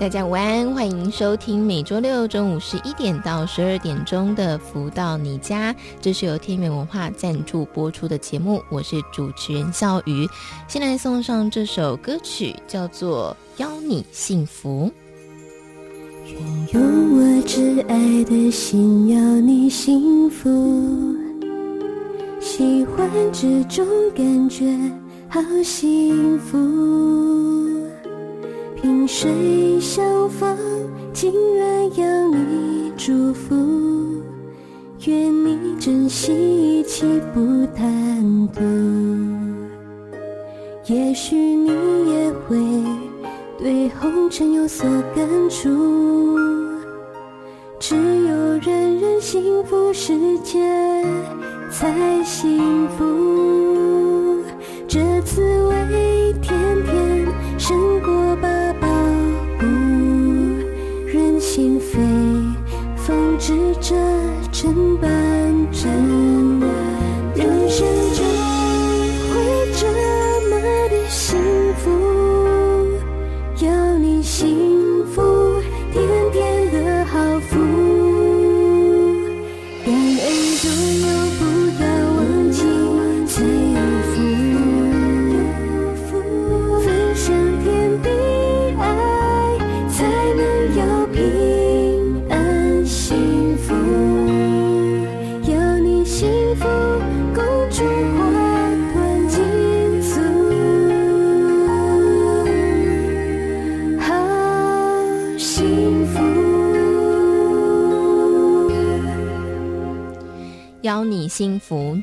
大家午安，欢迎收听每周六中午十一点到十二点钟的《福到你家》，这是由天元文化赞助播出的节目，我是主持人笑瑜。先来送上这首歌曲，叫做《邀你幸福》。愿用我挚爱的心邀你幸福，喜欢这种感觉，好幸福。萍水相逢，竟然要你祝福。愿你珍惜一切不贪图。也许你也会对红尘有所感触。只有人人幸福，世界才幸福。这滋味甜甜胜过八宝，不忍心飞奉旨着成半真。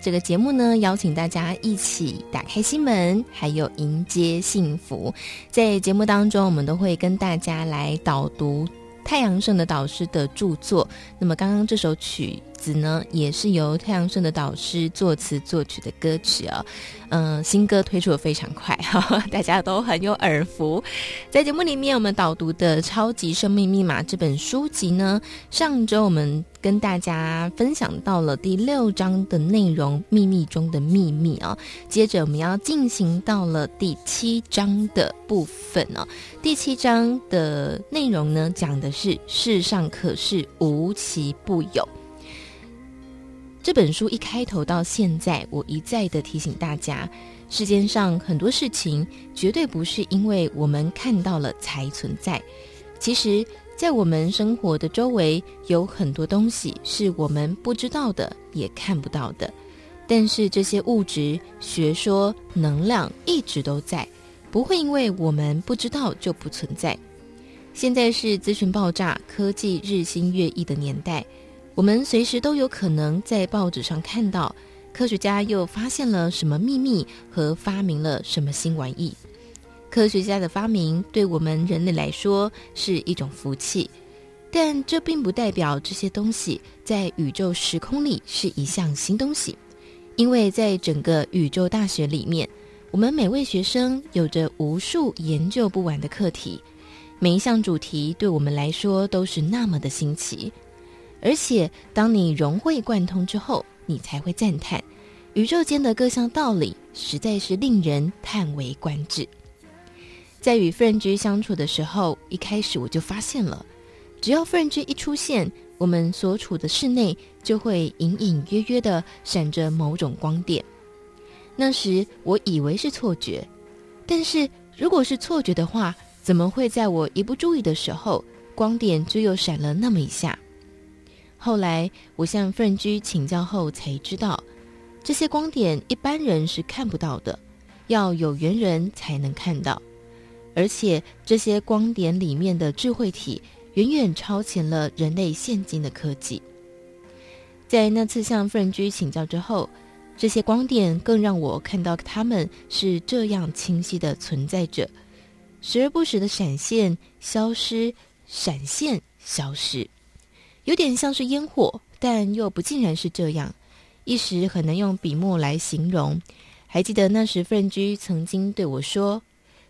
这个节目呢，邀请大家一起打开心门，还有迎接幸福。在节目当中，我们都会跟大家来导读太阳盛的导师的著作。那么，刚刚这首曲子呢，也是由太阳盛的导师作词作曲的歌曲啊、哦。嗯，新歌推出的非常快，哈，大家都很有耳福。在节目里面，我们导读的《超级生命密码》这本书籍呢，上周我们跟大家分享到了第六章的内容，《秘密中的秘密》啊。接着我们要进行到了第七章的部分呢。第七章的内容呢，讲的是世上可是无奇不有。这本书一开头到现在，我一再的提醒大家，世间上很多事情绝对不是因为我们看到了才存在。其实，在我们生活的周围，有很多东西是我们不知道的，也看不到的。但是这些物质、学说、能量一直都在，不会因为我们不知道就不存在。现在是资讯爆炸、科技日新月异的年代。我们随时都有可能在报纸上看到，科学家又发现了什么秘密和发明了什么新玩意。科学家的发明对我们人类来说是一种福气，但这并不代表这些东西在宇宙时空里是一项新东西，因为在整个宇宙大学里面，我们每位学生有着无数研究不完的课题，每一项主题对我们来说都是那么的新奇。而且，当你融会贯通之后，你才会赞叹，宇宙间的各项道理实在是令人叹为观止。在与妇人居相处的时候，一开始我就发现了，只要妇人居一出现，我们所处的室内就会隐隐约约的闪着某种光点。那时我以为是错觉，但是如果是错觉的话，怎么会在我一不注意的时候，光点就又闪了那么一下？后来，我向富人居请教后才知道，这些光点一般人是看不到的，要有缘人才能看到。而且，这些光点里面的智慧体远远超前了人类现今的科技。在那次向富人居请教之后，这些光点更让我看到他们是这样清晰的存在着，时而不时的闪现、消失、闪现、消失。有点像是烟火，但又不尽然是这样，一时很难用笔墨来形容。还记得那时妇人居曾经对我说：“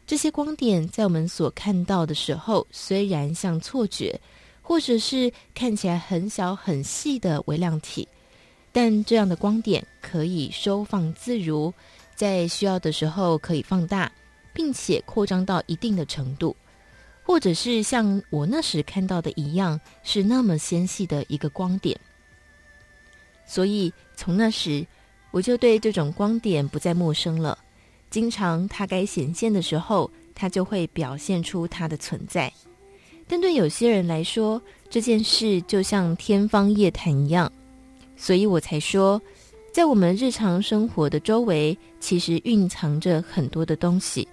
这些光点在我们所看到的时候，虽然像错觉，或者是看起来很小很细的微量体，但这样的光点可以收放自如，在需要的时候可以放大，并且扩张到一定的程度，或者是像我那时看到的一样，是那么纤细的一个光点。所以从那时。”我就对这种光点不再陌生了。经常它该显现的时候，它就会表现出它的存在。但对有些人来说，这件事就像天方夜谭一样。所以我才说，在我们日常生活的周围，其实蕴藏着很多的东西，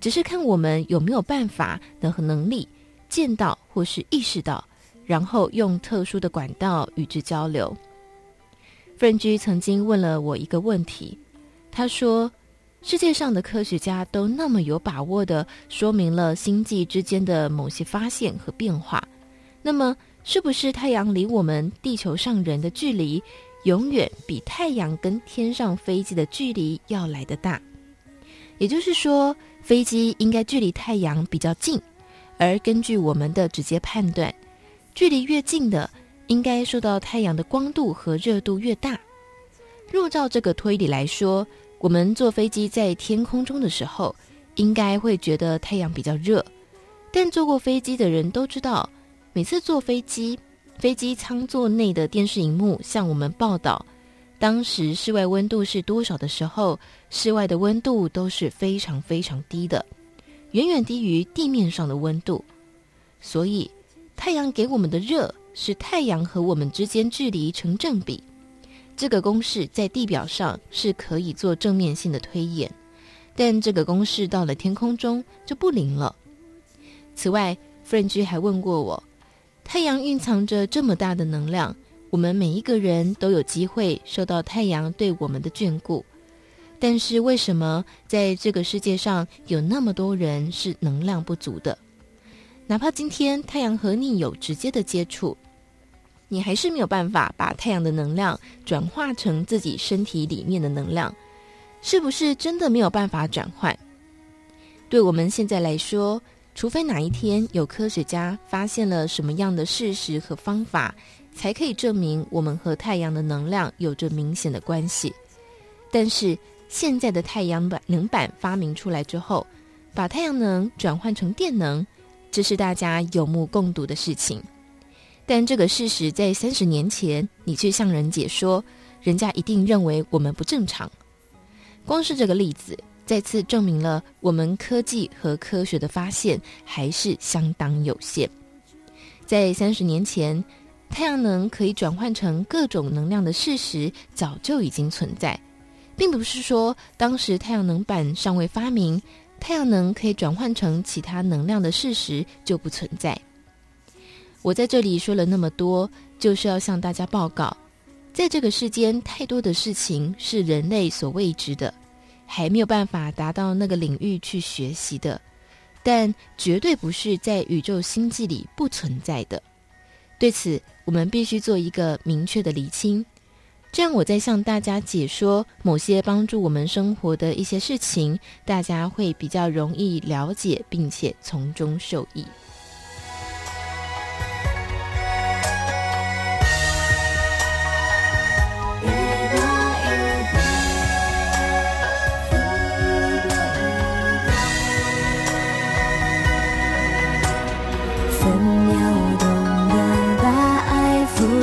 只是看我们有没有办法的和能力见到或是意识到，然后用特殊的管道与之交流。妇人居曾经问了我一个问题，他说：“世界上的科学家都那么有把握地说明了星际之间的某些发现和变化，那么是不是太阳离我们地球上人的距离，永远比太阳跟天上飞机的距离要来得大？也就是说，飞机应该距离太阳比较近，而根据我们的直接判断，距离越近的。”应该受到太阳的光度和热度越大。若照这个推理来说，我们坐飞机在天空中的时候，应该会觉得太阳比较热。但坐过飞机的人都知道，每次坐飞机，飞机舱座内的电视荧幕向我们报道，当时室外温度是多少的时候，室外的温度都是非常非常低的，远远低于地面上的温度。所以，太阳给我们的热。是太阳和我们之间距离成正比，这个公式在地表上是可以做正面性的推演，但这个公式到了天空中就不灵了。此外，妇人居还问过我，太阳蕴藏着这么大的能量，我们每一个人都有机会受到太阳对我们的眷顾，但是为什么在这个世界上有那么多人是能量不足的？哪怕今天太阳和你有直接的接触。你还是没有办法把太阳的能量转化成自己身体里面的能量，是不是真的没有办法转换？对我们现在来说，除非哪一天有科学家发现了什么样的事实和方法，才可以证明我们和太阳的能量有着明显的关系。但是现在的太阳能板发明出来之后，把太阳能转换成电能，这是大家有目共睹的事情。但这个事实在三十年前，你去向人解说，人家一定认为我们不正常。光是这个例子，再次证明了我们科技和科学的发现还是相当有限。在三十年前，太阳能可以转换成各种能量的事实早就已经存在，并不是说当时太阳能板尚未发明，太阳能可以转换成其他能量的事实就不存在。我在这里说了那么多，就是要向大家报告，在这个世间，太多的事情是人类所未知的，还没有办法达到那个领域去学习的，但绝对不是在宇宙星际里不存在的。对此，我们必须做一个明确的厘清，这样我在向大家解说某些帮助我们生活的一些事情，大家会比较容易了解，并且从中受益。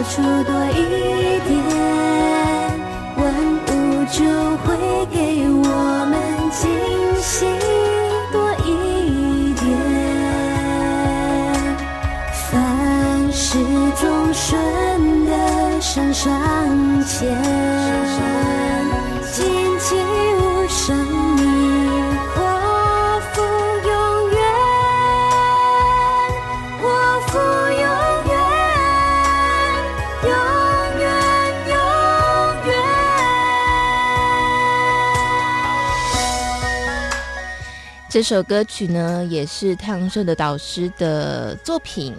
出多一点，万物就会给我们惊喜多一点。凡事总顺的向上前。这首歌曲呢，也是太阳社的导师的作品。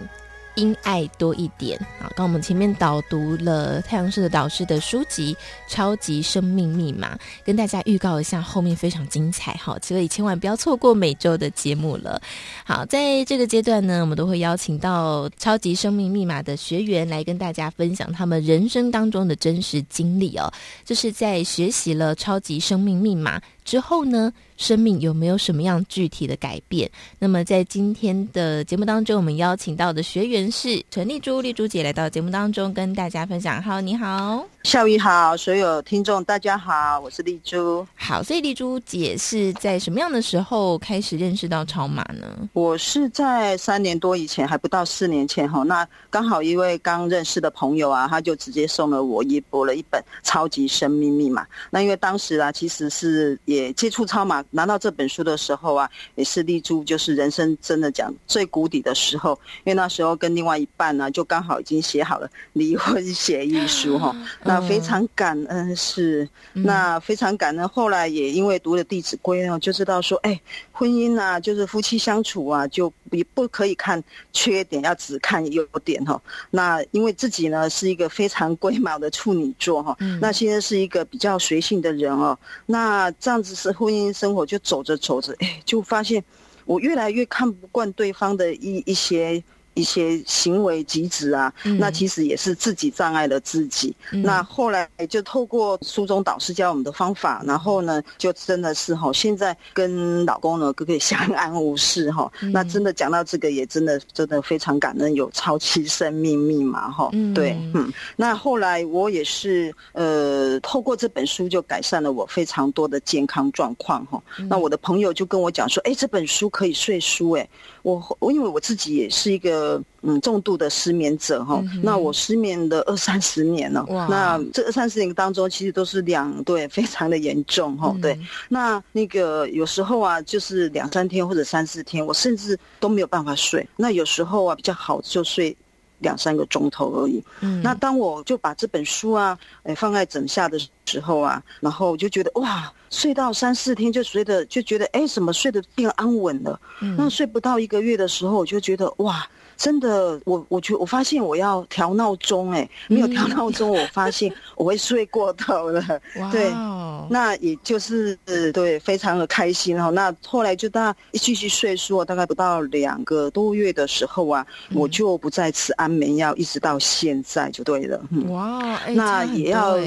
因爱多一点啊！刚我们前面导读了太阳社的导师的书籍《超级生命密码》，跟大家预告一下，后面非常精彩哈，所以千万不要错过每周的节目了。好，在这个阶段呢，我们都会邀请到《超级生命密码》的学员来跟大家分享他们人生当中的真实经历哦。这是在学习了《超级生命密码》之后呢，生命有没有什么样具体的改变？那么在今天的节目当中，我们邀请到的学员是陈丽珠，丽珠姐来到节目当中跟大家分享。好，你好，校雨好，所有听众大家好，我是丽珠。好，所以丽珠姐是在什么样的时候开始认识到超马呢？我是在三年多以前，还不到四年前哈。那刚好一位刚认识的朋友啊，他就直接送了我一波了一本《超级生命密码》。那因为当时啊，其实是也接触超马，拿到这本书的时候啊，也是立珠就是人生真的讲最谷底的时候，因为那时候跟另外一半呢、啊，就刚好已经写好了离婚协议书哈。那非常感恩是，那非常感恩。后来也因为读了《弟子规》呢，就知道说，哎，婚姻啊，就是夫妻相处啊，就也不可以看缺点，要只看优点哈。那因为自己呢是一个非常龟毛的处女座哈，那现在是一个比较随性的人哦，那。这样子是婚姻生活就走着走着，哎，就发现我越来越看不惯对方的一一些。一些行为举止啊，嗯、那其实也是自己障碍了自己。嗯、那后来就透过书中导师教我们的方法，然后呢，就真的是哈，现在跟老公呢可以相安无事哈。嗯、那真的讲到这个，也真的真的非常感恩，有超期生命密码哈。嗯，对，嗯。那后来我也是呃，透过这本书就改善了我非常多的健康状况哈。嗯、那我的朋友就跟我讲说，哎，这本书可以睡书哎。我我因为我自己也是一个嗯重度的失眠者哈，嗯、那我失眠的二三十年了，哇。那这二三十年当中其实都是两对非常的严重哈，嗯、对，那那个有时候啊就是两三天或者三四天，我甚至都没有办法睡，那有时候啊比较好就睡两三个钟头而已，嗯，那当我就把这本书啊哎放在枕下的时候啊，然后我就觉得哇。睡到三四天就睡得就觉得哎，怎么睡得变安稳了？嗯，那睡不到一个月的时候，我就觉得哇，真的，我我觉我发现我要调闹钟，哎，没有调闹钟，我发现 我会睡过头了。哇，对，那也就是对，非常的开心哈。那后来就大一继续睡说，大概不到两个多月的时候啊，嗯、我就不再吃安眠药，一直到现在就对了。嗯、哇，那也要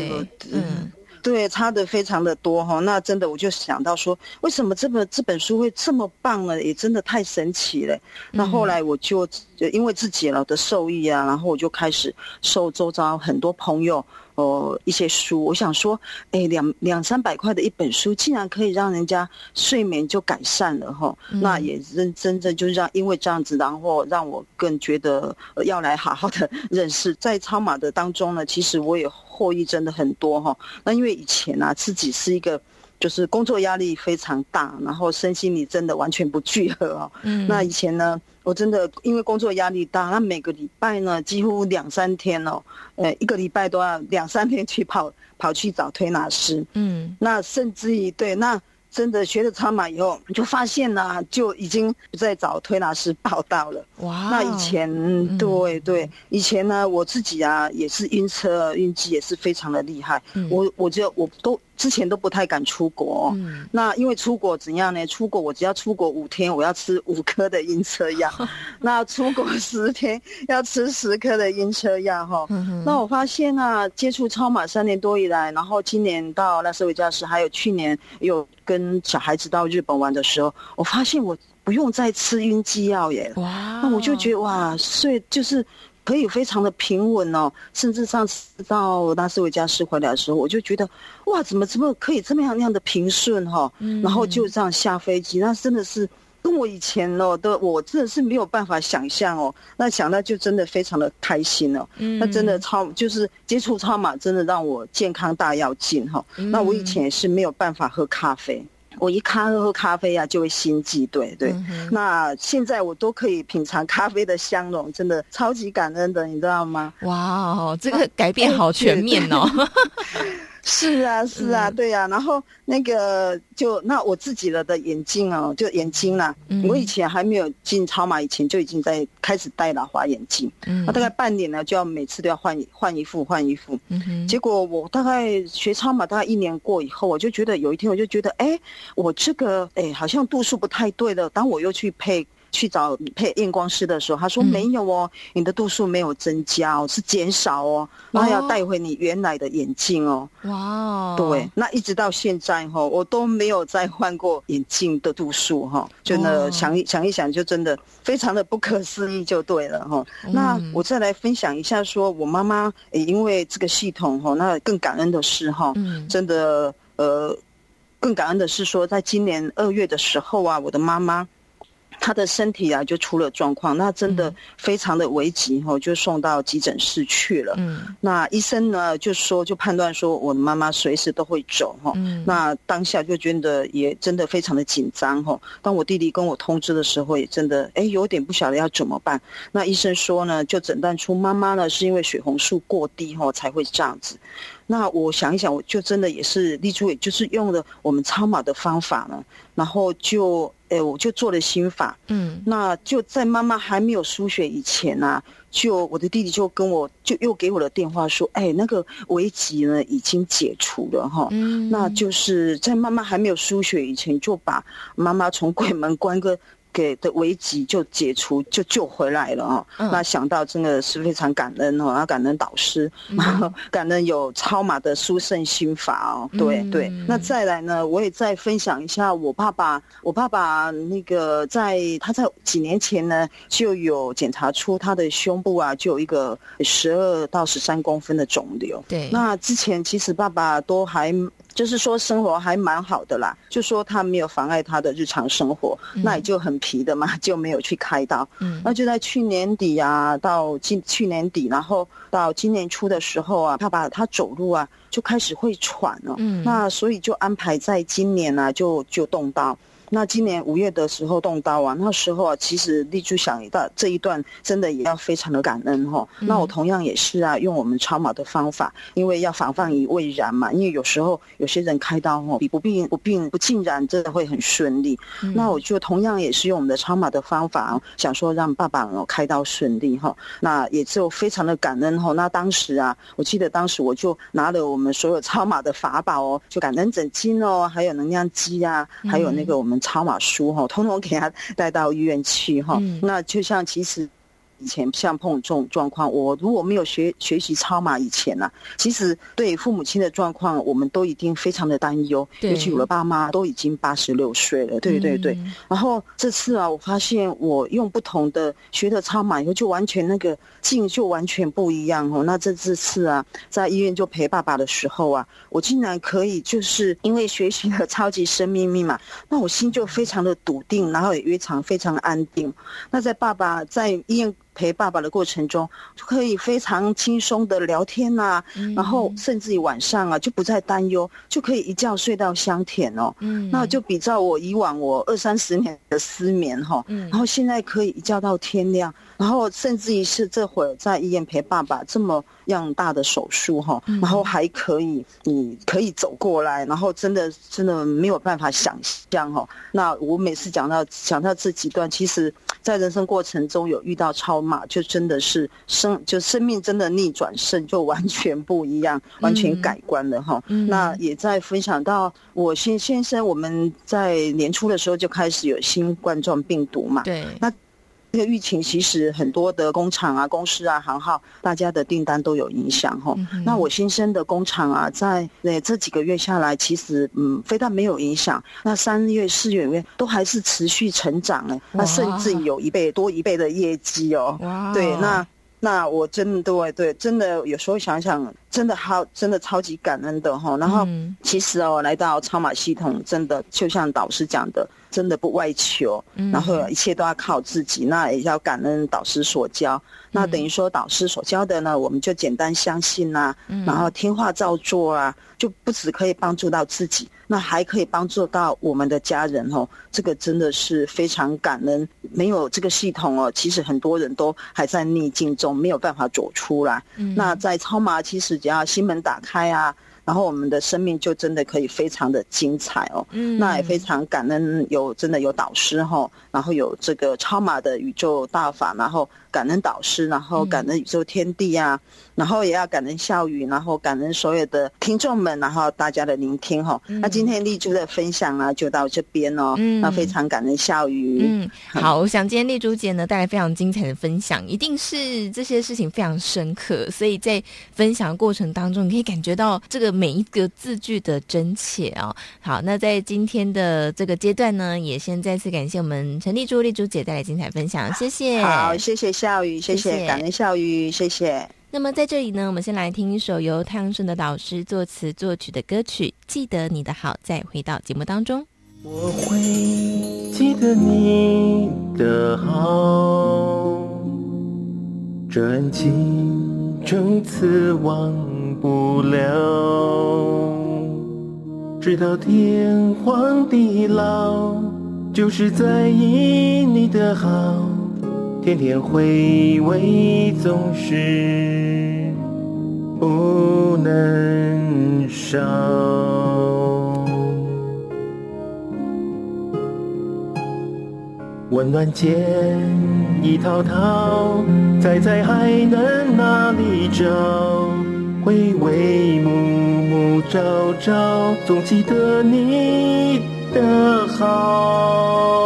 嗯。对，差的非常的多哈，那真的我就想到说，为什么这本这本书会这么棒呢？也真的太神奇了。那后来我就就因为自己了的受益啊，然后我就开始受周遭很多朋友哦一些书，我想说，哎，两两三百块的一本书，竟然可以让人家睡眠就改善了哈。嗯、那也真真正就是让因为这样子，然后让我更觉得要来好好的认识，在超马的当中呢，其实我也。获益真的很多哈，那因为以前啊，自己是一个就是工作压力非常大，然后身心里真的完全不聚合哦。嗯，那以前呢，我真的因为工作压力大，那每个礼拜呢，几乎两三天哦，呃，一个礼拜都要两三天去跑跑去找推拿师。嗯，那甚至于对那。真的学了超马以后，就发现呢、啊，就已经不再找推拿师报道了。哇！那以前，嗯、对对，以前呢，我自己啊也是晕车、晕机，也是非常的厉害。嗯、我我就我都。之前都不太敢出国，嗯，那因为出国怎样呢？出国我只要出国五天，我要吃五颗的晕车药；那出国十天要吃十颗的晕车药，哈。那我发现啊，接触超马三年多以来，然后今年到拉斯维加斯，还有去年有跟小孩子到日本玩的时候，我发现我不用再吃晕机药耶。哇！那我就觉得哇，所以就是。可以非常的平稳哦，甚至上次到拉斯维加斯回来的时候，我就觉得哇，怎么怎么可以这么样那样的平顺哈、哦？嗯、然后就这样下飞机，那真的是跟我以前哦的我真的是没有办法想象哦。那想到就真的非常的开心哦。嗯、那真的超就是接触超马，真的让我健康大跃进哈。嗯、那我以前也是没有办法喝咖啡。我一咖喝咖啡啊，就会心悸，对对。嗯、那现在我都可以品尝咖啡的香浓，真的超级感恩的，你知道吗？哇，这个改变好全面哦。是啊，是啊，嗯、对啊。然后那个就那我自己了的眼镜哦，就眼睛啦。嗯、我以前还没有进超马以前，就已经在开始戴老花眼镜。嗯，那大概半年呢，就要每次都要换换一副换一副。嗯哼。结果我大概学超马大概一年过以后，我就觉得有一天我就觉得，哎，我这个哎好像度数不太对了。当我又去配。去找配验光师的时候，他说没有哦，嗯、你的度数没有增加哦，是减少哦，然后要带回你原来的眼镜哦。哇，对，那一直到现在哈，我都没有再换过眼镜的度数哈，真的想一想一想，就真的非常的不可思议，就对了哈。嗯、那我再来分享一下，说我妈妈也因为这个系统哈，那更感恩的是哈，真的呃，更感恩的是说，在今年二月的时候啊，我的妈妈。他的身体啊，就出了状况，那真的非常的危急哈，就送到急诊室去了。嗯，那医生呢就说，就判断说，我的妈妈随时都会走哈。嗯，那当下就觉得也真的非常的紧张哈。当我弟弟跟我通知的时候，也真的哎有点不晓得要怎么办。那医生说呢，就诊断出妈妈呢是因为血红素过低哈才会这样子。那我想一想，我就真的也是立柱，也就是用了我们超码的方法呢，然后就，哎、欸，我就做了心法，嗯，那就在妈妈还没有输血以前啊，就我的弟弟就跟我就又给我的电话说，哎、欸，那个危急呢已经解除了哈，嗯，那就是在妈妈还没有输血以前，就把妈妈从鬼门关个。给的危机就解除，就救回来了哦。嗯、那想到真的是非常感恩哦，要感恩导师，然后、嗯、感恩有超马的殊胜心法哦。对、嗯、对，那再来呢，我也再分享一下我爸爸。我爸爸那个在他在几年前呢，就有检查出他的胸部啊，就有一个十二到十三公分的肿瘤。对，那之前其实爸爸都还。就是说生活还蛮好的啦，就说他没有妨碍他的日常生活，嗯、那也就很皮的嘛，就没有去开刀。嗯，那就在去年底啊，到今去年底，然后到今年初的时候啊，他把他走路啊就开始会喘了。嗯，那所以就安排在今年呢、啊，就就动刀。那今年五月的时候动刀啊，那时候啊，其实立柱想到这一段真的也要非常的感恩哈。嗯、那我同样也是啊，用我们超马的方法，因为要防范于未然嘛。因为有时候有些人开刀哦，比不病不病不尽然，真的会很顺利。嗯、那我就同样也是用我们的超马的方法，想说让爸爸哦开刀顺利哈。那也就非常的感恩哈。那当时啊，我记得当时我就拿了我们所有超马的法宝哦，就感恩枕巾哦，还有能量机啊，还有那个我们。超马书哈，通通给他带到医院去哈。嗯、那就像其实。以前像碰这种状况，我如果没有学学习超马以前呢、啊，其实对父母亲的状况，我们都已经非常的担忧。对尤其我的爸妈都已经八十六岁了，对对对。嗯、然后这次啊，我发现我用不同的学的超马以后，就完全那个劲就完全不一样哦。那这这次啊，在医院就陪爸爸的时候啊，我竟然可以就是因为学习了超级生命密码，那我心就非常的笃定，然后也非常非常安定。那在爸爸在医院。陪爸爸的过程中，就可以非常轻松的聊天呐、啊，嗯、然后甚至于晚上啊，就不再担忧，就可以一觉睡到香甜哦。嗯，那就比照我以往我二三十年的失眠哈，嗯，然后现在可以一觉到天亮。然后甚至于是这会儿在医院陪爸爸这么样大的手术哈，然后还可以你可以走过来，然后真的真的没有办法想象哈。那我每次讲到讲到这几段，其实在人生过程中有遇到超马，就真的是生就生命真的逆转胜，就完全不一样，完全改观了哈。那也在分享到我先先生，我们在年初的时候就开始有新冠状病毒嘛，对，那。这个疫情其实很多的工厂啊、公司啊、行号，大家的订单都有影响哈。嗯、那我新生的工厂啊，在呃这几个月下来，其实嗯，非但没有影响，那三月、四月五月都还是持续成长呢。哇那甚至有一倍多一倍的业绩哦。哇对，那那我真的对对，真的有时候想想，真的好，真的超级感恩的哈。然后其实哦，来到超马系统，真的就像导师讲的。真的不外求，然后一切都要靠自己，嗯、那也要感恩导师所教。嗯、那等于说导师所教的呢，我们就简单相信呐、然后听话照做啊，就不只可以帮助到自己，那还可以帮助到我们的家人哦。这个真的是非常感恩。没有这个系统哦，其实很多人都还在逆境中，没有办法走出来。嗯、那在超马，其实只要心门打开啊。然后我们的生命就真的可以非常的精彩哦。嗯，那也非常感恩有真的有导师哈，然后有这个超马的宇宙大法，然后感恩导师，然后感恩宇宙天地啊，然后也要感恩笑语，然后感恩所有的听众们，然后大家的聆听哈。那今天丽珠的分享呢，就到这边哦。嗯，那非常感恩笑语。嗯，好，我想今天丽珠姐呢带来非常精彩的分享，一定是这些事情非常深刻，所以在分享的过程当中，你可以感觉到这个。每一个字句的真切哦，好，那在今天的这个阶段呢，也先再次感谢我们陈丽珠丽珠姐带来精彩分享，谢谢。好，谢谢笑语，谢谢，谢谢感恩笑语，谢谢。那么在这里呢，我们先来听一首由太阳盛德导师作词作曲的歌曲《记得你的好》，再回到节目当中。我会记得你的好，这恩情从此忘。不了，直到天荒地老，就是在意你的好，天天回味总是不能少。温暖间一滔滔，猜猜还能哪里找？回味暮暮朝朝，总记得你的好。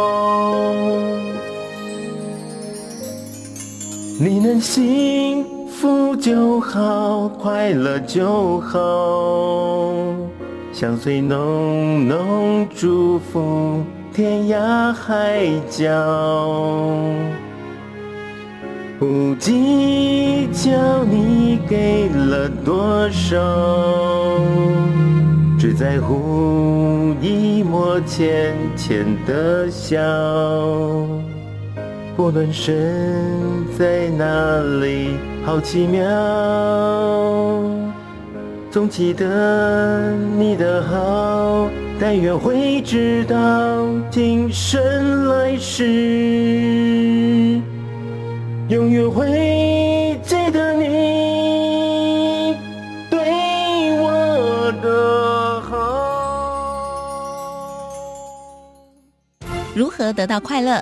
你能幸福就好，快乐就好，相随浓浓祝福，天涯海角。不计较你给了多少，只在乎一抹浅浅的笑。不论身在哪里，好奇妙，总记得你的好，但愿会知道今生来世。永远会记得你对我的好。如何得到快乐？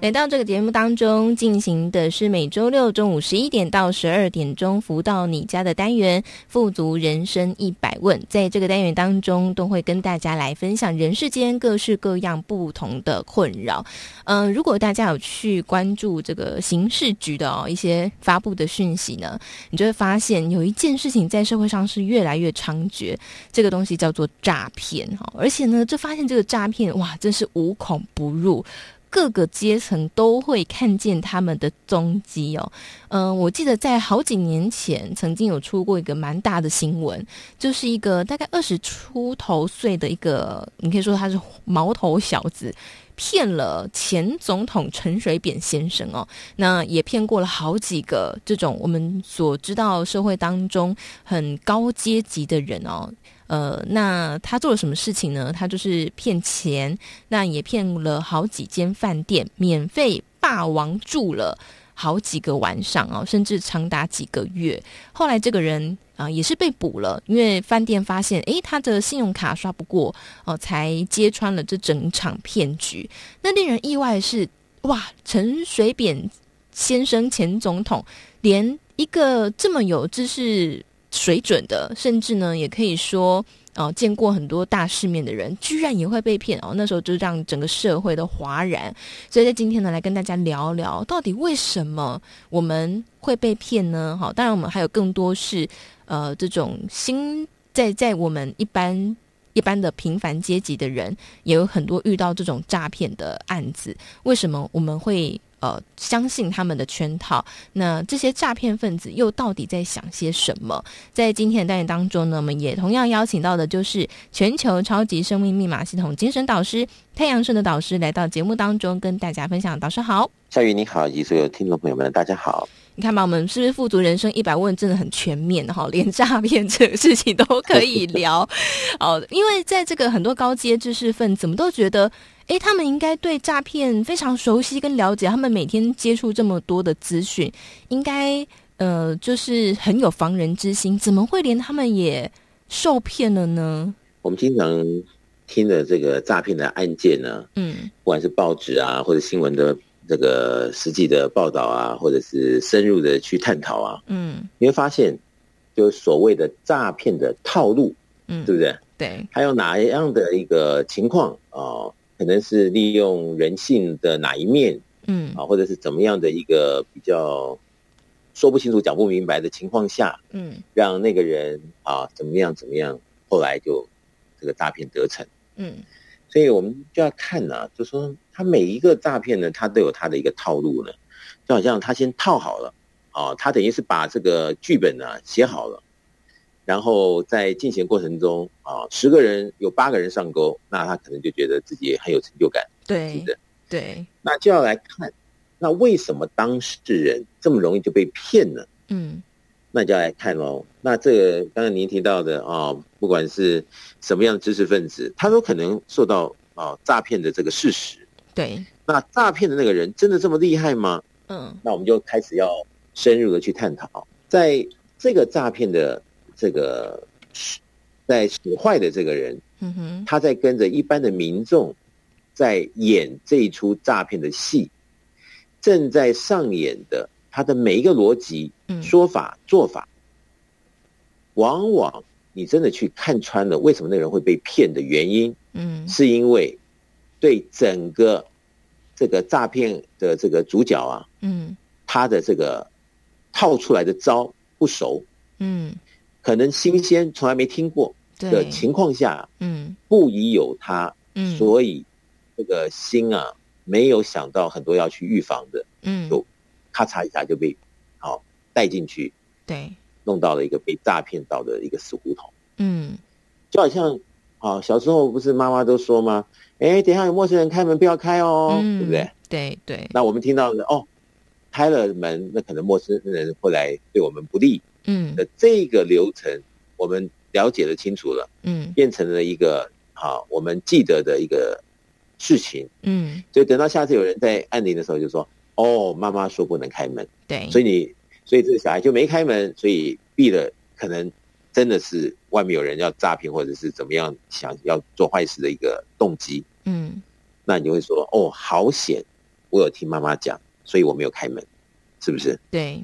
来到这个节目当中进行的是每周六中午十一点到十二点钟福到你家的单元“富足人生一百问”。在这个单元当中，都会跟大家来分享人世间各式各样不同的困扰。嗯、如果大家有去关注这个刑事局的哦一些发布的讯息呢，你就会发现有一件事情在社会上是越来越猖獗，这个东西叫做诈骗哈。而且呢，就发现这个诈骗哇，真是无孔不入。各个阶层都会看见他们的踪迹哦。嗯、我记得在好几年前曾经有出过一个蛮大的新闻，就是一个大概二十出头岁的一个，你可以说他是毛头小子，骗了前总统陈水扁先生哦。那也骗过了好几个这种我们所知道社会当中很高阶级的人哦。呃，那他做了什么事情呢？他就是骗钱，那也骗了好几间饭店，免费霸王住了好几个晚上哦，甚至长达几个月。后来这个人啊、也是被捕了，因为饭店发现，诶，他的信用卡刷不过哦、才揭穿了这整场骗局。那令人意外的是，哇，陈水扁先生前总统，连一个这么有知识。水准的，甚至呢，也可以说，哦、呃，见过很多大世面的人，居然也会被骗哦。那时候就让整个社会都哗然。所以在今天呢，来跟大家聊聊，到底为什么我们会被骗呢？好，当然我们还有更多是，呃，这种新在在我们一般一般的平凡阶级的人，也有很多遇到这种诈骗的案子。为什么我们会？呃，相信他们的圈套，那这些诈骗分子又到底在想些什么？在今天的单元当中呢，我们也同样邀请到的就是全球超级生命密码系统精神导师太阳顺的导师来到节目当中，跟大家分享。导师好，夏雨你好，以及所有听众朋友们，大家好。你看吧，我们是不是富足人生一百问真的很全面哈？连诈骗这个事情都可以聊 哦。因为在这个很多高阶知识分子，我们都觉得，诶，他们应该对诈骗非常熟悉跟了解，他们每天接触这么多的资讯，应该呃就是很有防人之心，怎么会连他们也受骗了呢？我们经常听的这个诈骗的案件呢，嗯，不管是报纸啊或者新闻的。这个实际的报道啊，或者是深入的去探讨啊，嗯，你会发现，就是所谓的诈骗的套路，嗯，对不对？对，还有哪样的一个情况啊？可能是利用人性的哪一面，嗯，啊，或者是怎么样的一个比较说不清楚、讲不明白的情况下，嗯，让那个人啊怎么样怎么样，后来就这个诈骗得逞，嗯。所以我们就要看呢、啊，就说他每一个诈骗呢，他都有他的一个套路呢，就好像他先套好了，啊，他等于是把这个剧本呢写好了，然后在进行过程中啊，十个人有八个人上钩，那他可能就觉得自己很有成就感，对，是的，对，那就要来看，那为什么当事人这么容易就被骗呢？嗯。那就要来看喽。那这个刚刚您提到的啊，不管是什么样的知识分子，他都可能受到啊诈骗的这个事实。对。那诈骗的那个人真的这么厉害吗？嗯。那我们就开始要深入的去探讨，在这个诈骗的这个在使坏的这个人，嗯哼，他在跟着一般的民众在演这一出诈骗的戏，正在上演的。他的每一个逻辑、说法、做法，往往你真的去看穿了，为什么那个人会被骗的原因，嗯，是因为对整个这个诈骗的这个主角啊，嗯，他的这个套出来的招不熟，嗯，可能新鲜，从来没听过的情况下，嗯，不宜有他，嗯，所以这个心啊，没有想到很多要去预防的，嗯，就。咔嚓一下就被好带进去，对，弄到了一个被诈骗到的一个死胡同。嗯，就好像啊，小时候不是妈妈都说吗？哎，等一下有陌生人开门，不要开哦，嗯、对不对？对对。那我们听到的哦，开了门，那可能陌生人会来对我们不利。嗯，那这个流程我们了解的清楚了。嗯，变成了一个好我们记得的一个事情。嗯，所以等到下次有人在按铃的时候，就说。哦，妈妈说不能开门，对，所以你，所以这个小孩就没开门，所以闭了，可能真的是外面有人要诈骗或者是怎么样，想要做坏事的一个动机。嗯，那你就会说，哦，好险，我有听妈妈讲，所以我没有开门，是不是？对。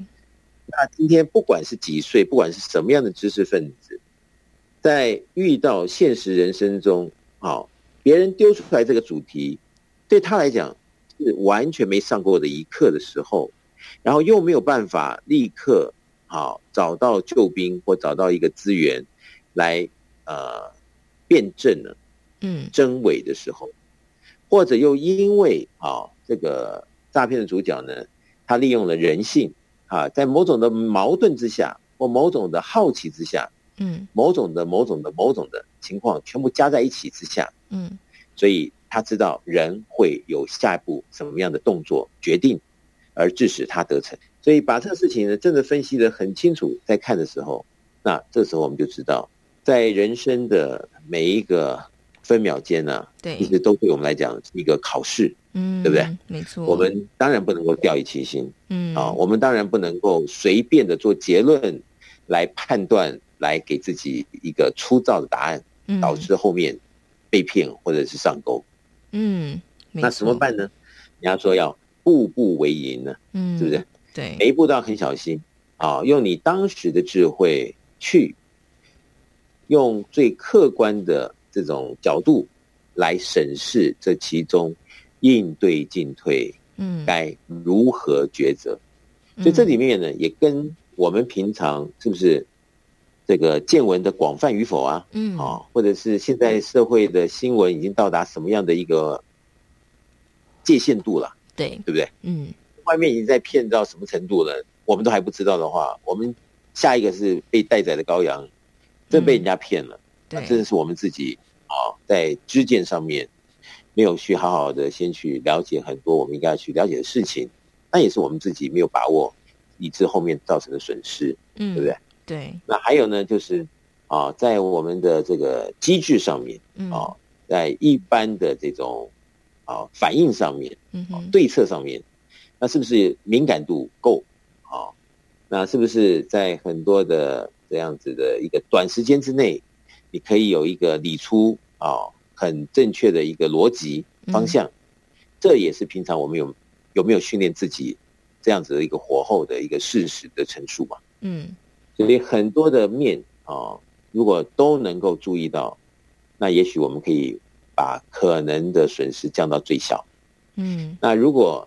那今天不管是几岁，不管是什么样的知识分子，在遇到现实人生中，好，别人丢出来这个主题，对他来讲。是完全没上过的一课的时候，然后又没有办法立刻好找到救兵或找到一个资源来呃辩证了，嗯，真伪的时候，或者又因为啊这个诈骗的主角呢，他利用了人性啊，在某种的矛盾之下或某种的好奇之下，嗯，某种的某种的某种的情况全部加在一起之下，嗯，所以。他知道人会有下一步什么样的动作决定，而致使他得逞。所以把这个事情呢，真的分析的很清楚，在看的时候，那这时候我们就知道，在人生的每一个分秒间呢、啊，对，其实都对我们来讲是一个考试，嗯，对不对？没错。我们当然不能够掉以轻心，嗯啊，我们当然不能够随便的做结论来判断，来给自己一个粗糙的答案，导致后面被骗或者是上钩。嗯，那怎么办呢？人家说要步步为营呢，嗯，是不是？对，每一步都要很小心啊，用你当时的智慧去，用最客观的这种角度来审视这其中应对进退，嗯，该如何抉择？嗯，所以这里面呢，也跟我们平常是不是这个见闻的广泛与否啊，嗯，啊，或者是现在社会的新闻已经到达什么样的一个界限度了？对，对不对？嗯，外面已经在骗到什么程度了？我们都还不知道的话，我们下一个是被待宰的羔羊，真被人家骗了，对，真的是我们自己啊，在知见上面没有去好好的先去了解很多我们应该去了解的事情，那也是我们自己没有把握。以致后面造成的损失，嗯，对不对？对。那还有呢，就是啊，在我们的这个机制上面，嗯啊，在一般的这种啊反应上面，嗯哼，对策上面，那是不是敏感度够？啊，那是不是在很多的这样子的一个短时间之内，你可以有一个理出啊很正确的一个逻辑方向？嗯、这也是平常我们有有没有训练自己这样子的一个火候的一个事实的陈述嘛？嗯。所以很多的面啊，如果都能够注意到，那也许我们可以把可能的损失降到最小。嗯，那如果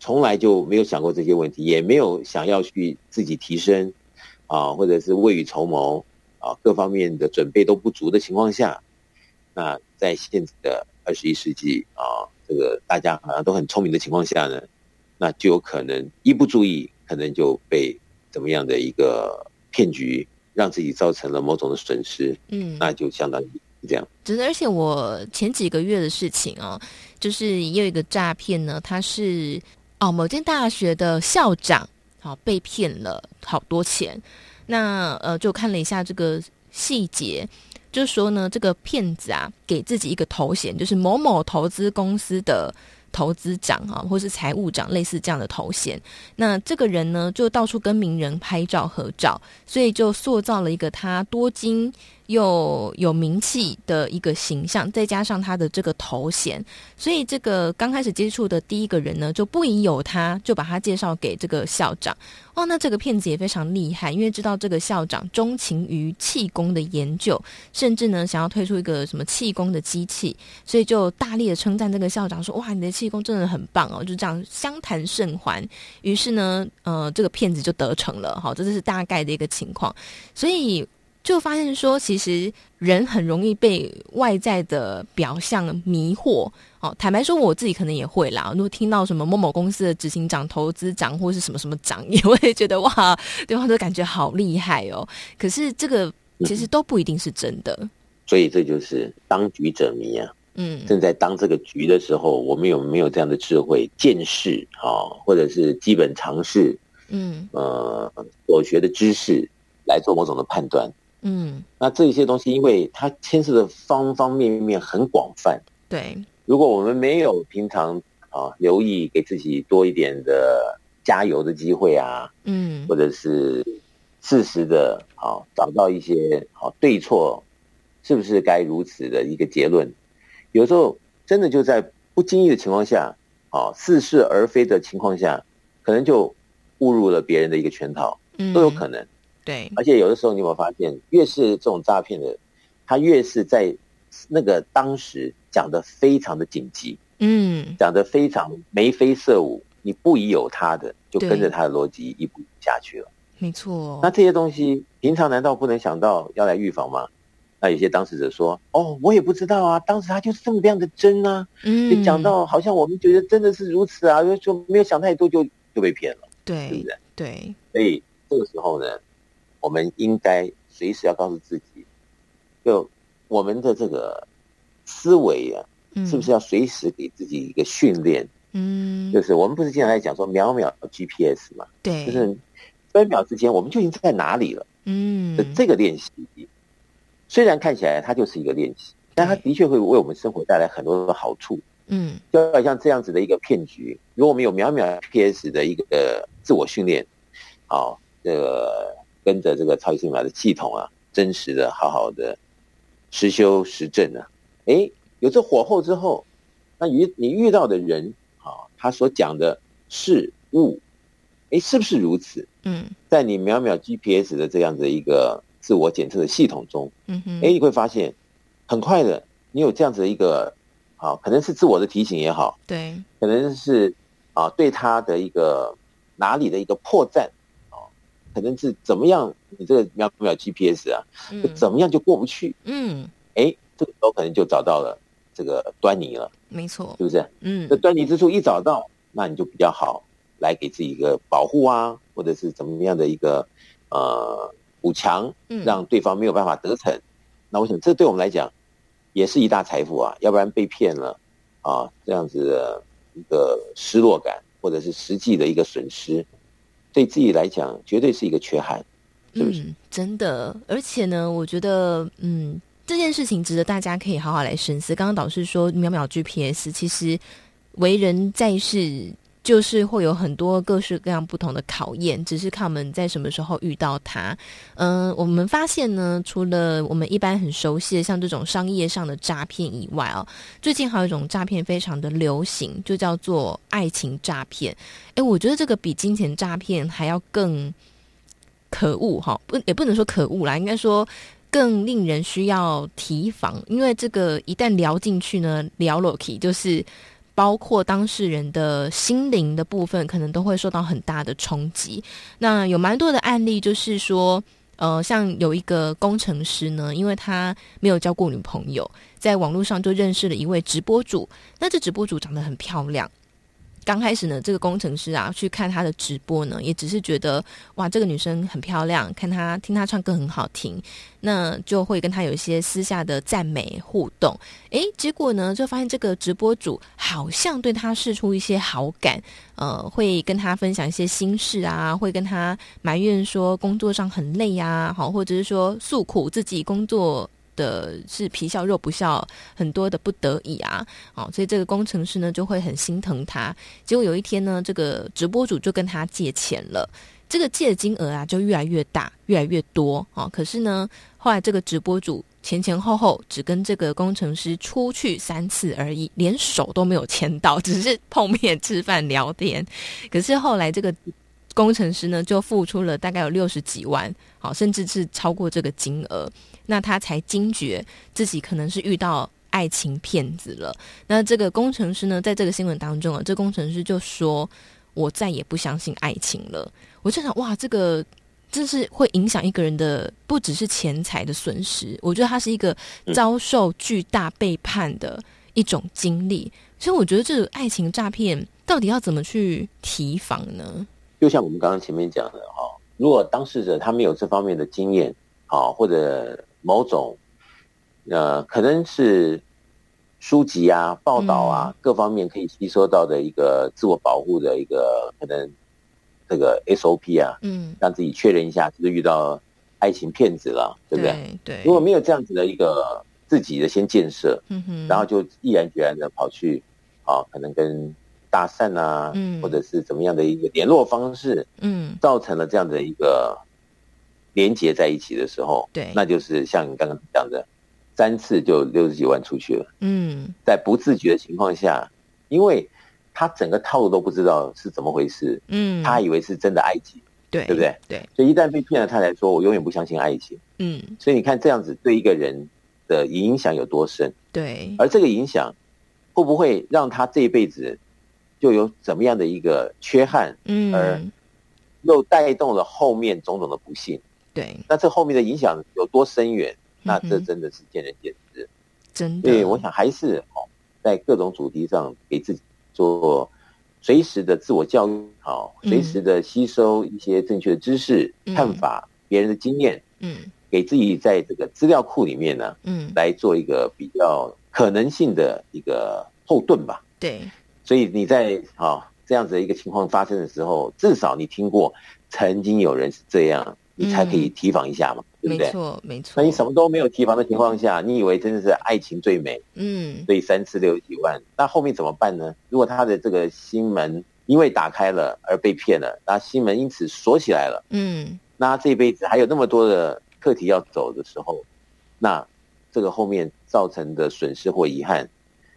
从来就没有想过这些问题，也没有想要去自己提升啊，或者是未雨绸缪啊，各方面的准备都不足的情况下，那在现在的二十一世纪啊，这个大家好像都很聪明的情况下呢，那就有可能一不注意，可能就被怎么样的一个。骗局让自己造成了某种的损失，嗯，那就相当于这样。真的，而且我前几个月的事情哦，就是也有一个诈骗呢，他是哦某间大学的校长，好、哦、被骗了好多钱。那呃，就看了一下这个细节，就是说呢，这个骗子啊，给自己一个头衔，就是某某投资公司的。投资长啊，或是财务长，类似这样的头衔。那这个人呢，就到处跟名人拍照合照，所以就塑造了一个他多金又有名气的一个形象。再加上他的这个头衔，所以这个刚开始接触的第一个人呢，就不疑有他，就把他介绍给这个校长。哦，那这个骗子也非常厉害，因为知道这个校长钟情于气功的研究，甚至呢想要推出一个什么气功的机器，所以就大力的称赞这个校长说：“哇，你的气功真的很棒哦！”就这样相谈甚欢。于是呢，呃，这个骗子就得逞了。好，这就是大概的一个情况。所以。就发现说，其实人很容易被外在的表象迷惑。哦，坦白说，我自己可能也会啦。如果听到什么某某公司的执行长、投资长或是什么什么长，也会觉得哇，对方都感觉好厉害哦。可是这个其实都不一定是真的。嗯，所以这就是当局者迷啊。嗯，正在当这个局的时候，我们有没有这样的智慧、见识啊，或者是基本常识？嗯，呃，所学的知识来做某种的判断。嗯，那这些东西，因为它牵涉的方方面面很广泛。对，如果我们没有平常啊留意，给自己多一点的加油的机会啊，嗯，或者是适时的啊找到一些好对错，是不是该如此的一个结论？有时候真的就在不经意的情况下，啊似是而非的情况下，可能就误入了别人的一个圈套，都有可能。对，而且有的时候你有没有发现，越是这种诈骗的，他越是在那个当时讲的非常的紧急，嗯，讲的非常眉飞色舞，你不疑有他的，就跟着他的逻辑一步下去了。没错。那这些东西平常难道不能想到要来预防吗？那有些当事者说：“哦，我也不知道啊，当时他就是这么样的真啊。”嗯，就讲到好像我们觉得真的是如此啊，就就没有想太多就就被骗了，对，是不是？对，所以这个时候呢。我们应该随时要告诉自己，就我们的这个思维啊，是不是要随时给自己一个训练？嗯，就是我们不是经常在讲说秒秒 GPS 嘛？对，就是分秒之间我们就已经在哪里了？嗯，这个练习虽然看起来它就是一个练习，但它的确会为我们生活带来很多的好处。嗯，就好像这样子的一个骗局，如果我们有秒秒 GPS 的一个自我训练，好，这个。跟着这个超级密码的系统啊，真实的、好好的实修实证啊，哎，有这火候之后，那遇你遇到的人啊，他所讲的事物，哎，是不是如此？嗯，在你秒秒 GPS 的这样的一个自我检测的系统中，嗯哼，哎，你会发现很快的，你有这样子的一个啊，可能是自我的提醒也好，对，可能是啊，对他的一个哪里的一个破绽。可能是怎么样？你这个秒秒 GPS 啊，就怎么样就过不去？嗯，哎，这个时候可能就找到了这个端倪了。没错，是不是？嗯，这端倪之处一找到，那你就比较好来给自己一个保护啊，或者是怎么样的一个呃补强，让对方没有办法得逞。那我想，这对我们来讲也是一大财富啊，要不然被骗了啊，这样子的一个失落感，或者是实际的一个损失。对自己来讲绝对是一个缺憾，是不是？嗯，真的，而且呢，我觉得，嗯，这件事情值得大家可以好好来深思。刚刚导师说，秒秒 GPS，其实为人在世。就是会有很多各式各样不同的考验，只是看我们在什么时候遇到它。嗯、我们发现呢，除了我们一般很熟悉的像这种商业上的诈骗以外哦，最近还有一种诈骗非常的流行，就叫做爱情诈骗。诶，我觉得这个比金钱诈骗还要更可恶哈，不也不能说可恶啦，应该说更令人需要提防，因为这个一旦聊进去呢，聊落去就是。包括当事人的心灵的部分，可能都会受到很大的冲击。那有蛮多的案例，就是说，呃，像有一个工程师呢，因为他没有交过女朋友，在网络上就认识了一位直播主。那这直播主长得很漂亮。刚开始呢，这个工程师啊去看她的直播呢，也只是觉得哇，这个女生很漂亮，看她听她唱歌很好听，那就会跟她有一些私下的赞美互动。诶，结果呢，就发现这个直播主好像对她释出一些好感，呃，会跟她分享一些心事啊，会跟她埋怨说工作上很累呀，好，或者是说诉苦自己工作。的是皮笑肉不笑，很多的不得已啊，哦，所以这个工程师呢就会很心疼他。结果有一天呢，这个直播主就跟他借钱了，这个借的金额啊就越来越大，越来越多哦。可是呢，后来这个直播主前前后后只跟这个工程师出去三次而已，连手都没有牵到，只是碰面吃饭聊天。可是后来这个工程师呢就付出了大概有六十几万，好，甚至是超过这个金额。那他才惊觉自己可能是遇到爱情骗子了。那这个工程师呢，在这个新闻当中啊，这、工程师就说：“我再也不相信爱情了。”我就想，哇，这个这是会影响一个人的，不只是钱财的损失。我觉得他是一个遭受巨大背叛的一种经历。嗯、所以，我觉得这个爱情诈骗到底要怎么去提防呢？就像我们刚刚前面讲的哈，如果当事者他没有这方面的经验，好或者。某种，呃，可能是书籍啊、报道啊，各方面可以吸收到的一个自我保护的一个可能，这个 SOP 啊，嗯，让自己确认一下是不是遇到爱情骗子了，对不对？对。对，如果没有这样子的一个自己的先建设，嗯哼，然后就毅然决然的跑去，啊，可能跟搭讪啊，嗯，或者是怎么样的一个联络方式，嗯，造成了这样的一个。连接在一起的时候，对，那就是像你刚刚讲的，三次就六十几万出去了。嗯，在不自觉的情况下，因为他整个套路都不知道是怎么回事，嗯，他以为是真的爱情，对，对不对？对，所以一旦被骗了，他才说我永远不相信爱情。嗯，所以你看这样子对一个人的影响有多深？对，而这个影响会不会让他这一辈子就有怎么样的一个缺憾？嗯，而又带动了后面种种的不幸。对，那这后面的影响有多深远？那这真的是见仁见智。真的，对，我想还是哦，在各种主题上给自己做随时的自我教育，好，随时的吸收一些正确的知识、看法、别人的经验，嗯，给自己在这个资料库里面呢，嗯，来做一个比较可能性的一个后盾吧。对，所以你在啊这样子的一个情况发生的时候，至少你听过曾经有人是这样。你才可以提防一下嘛，嗯、对不对？没错，没错。那你什么都没有提防的情况下，你以为真的是爱情最美？嗯，所以三次六十几万，那后面怎么办呢？如果他的这个心门因为打开了而被骗了，那心门因此锁起来了，嗯，那他这一辈子还有那么多的课题要走的时候，那这个后面造成的损失或遗憾，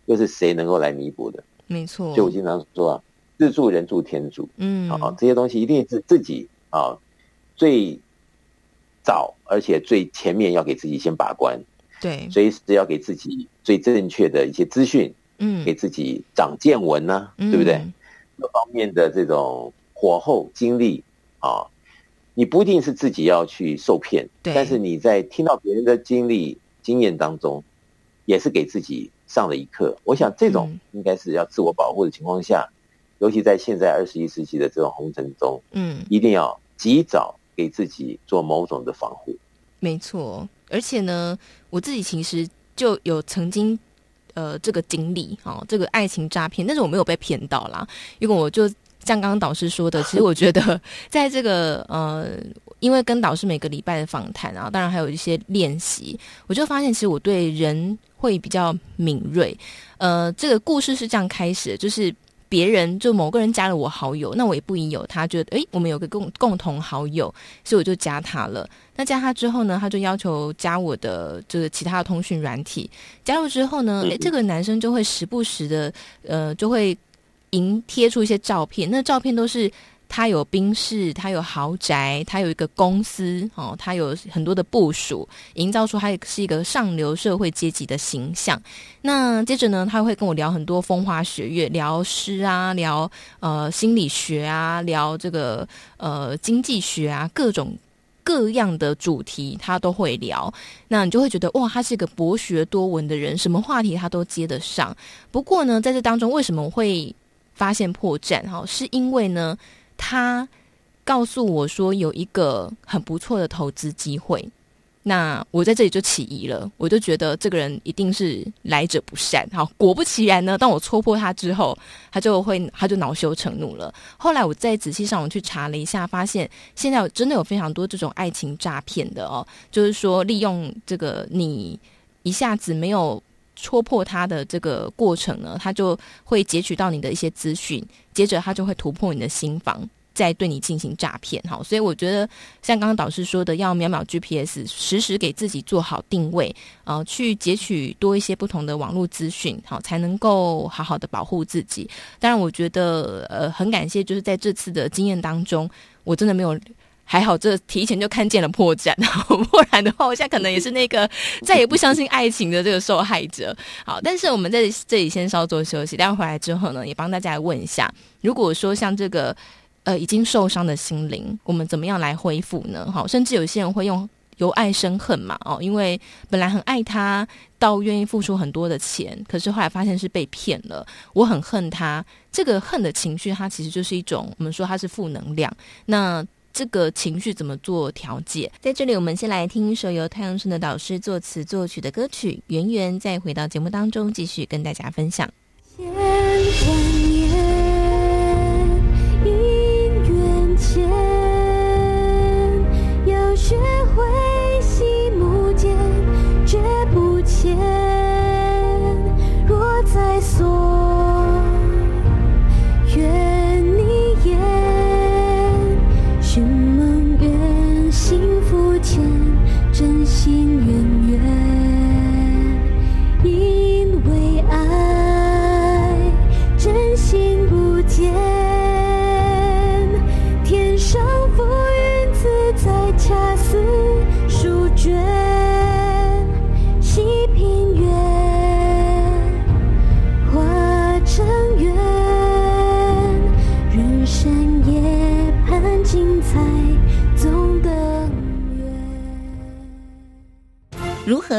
又是谁能够来弥补的？没错。就我经常说啊，自助人助天助，嗯，好，这些东西一定是自己啊最。早，而且最前面要给自己先把关，对，随时要给自己最正确的一些资讯，嗯，给自己长见闻呢、啊，嗯、对不对？各方面的这种火候经历啊，你不一定是自己要去受骗，对，但是你在听到别人的经历经验当中，也是给自己上了一课。我想这种应该是要自我保护的情况下，嗯、尤其在现在二十一世纪的这种红尘中，嗯，一定要及早。给自己做某种的防护，没错。而且呢，我自己其实就有曾经呃这个经历哦，这个爱情诈骗，但是我没有被骗到啦，因为我就像刚刚导师说的，其实我觉得 在这个呃，因为跟导师每个礼拜的访谈啊，当然还有一些练习，我就发现其实我对人会比较敏锐。呃，这个故事是这样开始的，就是。别人就某个人加了我好友，那我也不疑有他，觉得诶，我们有个共共同好友，所以我就加他了。那加他之后呢，他就要求加我的就是其他的通讯软体。加入之后呢，诶，这个男生就会时不时的呃，就会迎贴出一些照片，那照片都是。他有宾士，他有豪宅，他有一个公司哦，他有很多的部署，营造出他也是一个上流社会阶级的形象。那接着呢，他会跟我聊很多风花雪月，聊诗啊，聊呃心理学啊，聊这个呃经济学啊，各种各样的主题他都会聊。那你就会觉得哇，他是一个博学多闻的人，什么话题他都接得上。不过呢，在这当中为什么会发现破绽？哈，是因为呢。他告诉我说有一个很不错的投资机会，那我在这里就起疑了，我就觉得这个人一定是来者不善。好，果不其然呢，当我戳破他之后，他就会他就恼羞成怒了。后来我再仔细上网去查了一下，发现现在真的有非常多这种爱情诈骗的哦，就是说利用这个你一下子没有戳破他的这个过程呢，他就会截取到你的一些资讯。接着他就会突破你的心房，再对你进行诈骗。哈，所以我觉得像刚刚导师说的，要秒秒 GPS，时时给自己做好定位，呃，去截取多一些不同的网络资讯，好，才能够好好的保护自己。当然，我觉得呃，很感谢，就是在这次的经验当中，我真的没有。还好，这提前就看见了破绽，不然的话，我现在可能也是那个 再也不相信爱情的这个受害者。好，但是我们在这里先稍作休息，待会回来之后呢，也帮大家来问一下，如果说像这个呃已经受伤的心灵，我们怎么样来恢复呢？好，甚至有些人会用由爱生恨嘛，哦，因为本来很爱他，到愿意付出很多的钱，可是后来发现是被骗了，我很恨他。这个恨的情绪，它其实就是一种我们说它是负能量。那这个情绪怎么做调节？在这里，我们先来听一首由太阳村的导师作词作曲的歌曲《圆圆》，再回到节目当中继续跟大家分享。